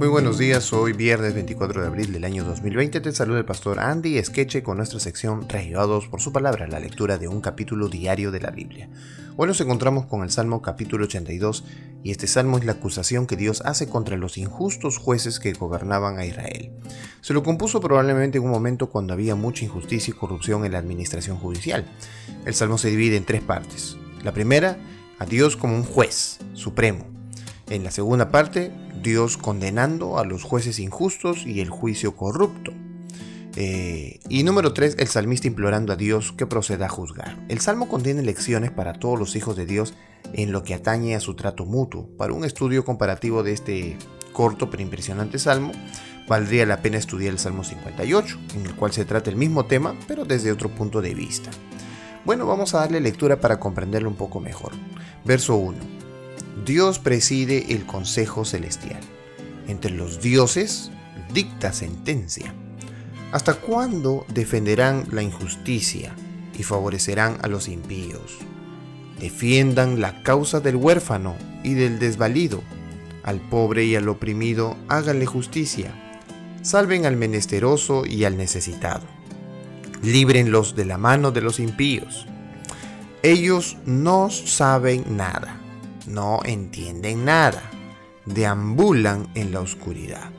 Muy buenos días, hoy viernes 24 de abril del año 2020 te saluda el pastor Andy Esqueche con nuestra sección Reavivados por su palabra, la lectura de un capítulo diario de la Biblia. Hoy nos encontramos con el Salmo capítulo 82 y este salmo es la acusación que Dios hace contra los injustos jueces que gobernaban a Israel. Se lo compuso probablemente en un momento cuando había mucha injusticia y corrupción en la administración judicial. El salmo se divide en tres partes. La primera, a Dios como un juez supremo. En la segunda parte, Dios condenando a los jueces injustos y el juicio corrupto. Eh, y número 3, el salmista implorando a Dios que proceda a juzgar. El salmo contiene lecciones para todos los hijos de Dios en lo que atañe a su trato mutuo. Para un estudio comparativo de este corto pero impresionante salmo, valdría la pena estudiar el Salmo 58, en el cual se trata el mismo tema, pero desde otro punto de vista. Bueno, vamos a darle lectura para comprenderlo un poco mejor. Verso 1. Dios preside el Consejo Celestial. Entre los dioses dicta sentencia. ¿Hasta cuándo defenderán la injusticia y favorecerán a los impíos? Defiendan la causa del huérfano y del desvalido. Al pobre y al oprimido háganle justicia. Salven al menesteroso y al necesitado. Líbrenlos de la mano de los impíos. Ellos no saben nada no entienden nada, deambulan en la oscuridad,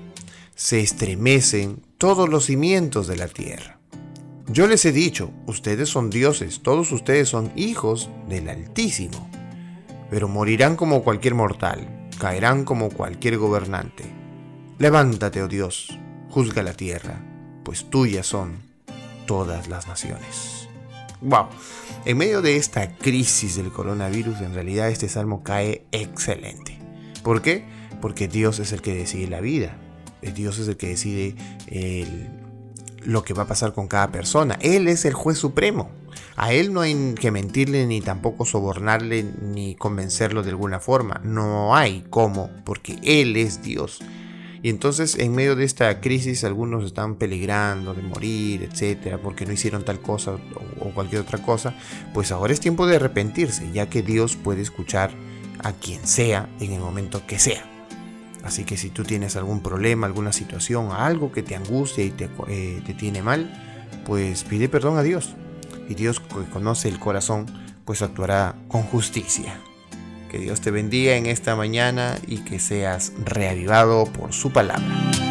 se estremecen todos los cimientos de la tierra. Yo les he dicho, ustedes son dioses, todos ustedes son hijos del Altísimo, pero morirán como cualquier mortal, caerán como cualquier gobernante. Levántate, oh Dios, juzga la tierra, pues tuyas son todas las naciones. Wow. En medio de esta crisis del coronavirus, en realidad este salmo cae excelente. ¿Por qué? Porque Dios es el que decide la vida. Eh, Dios es el que decide lo que va a pasar con cada persona. Él es el juez supremo. A él no hay que mentirle ni tampoco sobornarle ni convencerlo de alguna forma. No hay cómo, porque Él es Dios. Y entonces en medio de esta crisis algunos están peligrando de morir, etcétera, porque no hicieron tal cosa o, cualquier otra cosa. Pues ahora es tiempo de arrepentirse, ya que Dios puede escuchar a quien sea en el momento que sea. Así que si tú tienes algún problema, alguna situación, algo que te angustia y te, eh, te tiene mal, pues pide perdón a Dios. Y Dios que conoce el corazón, pues actuará con justicia. Que Dios te bendiga en esta mañana y que seas reavivado por su palabra.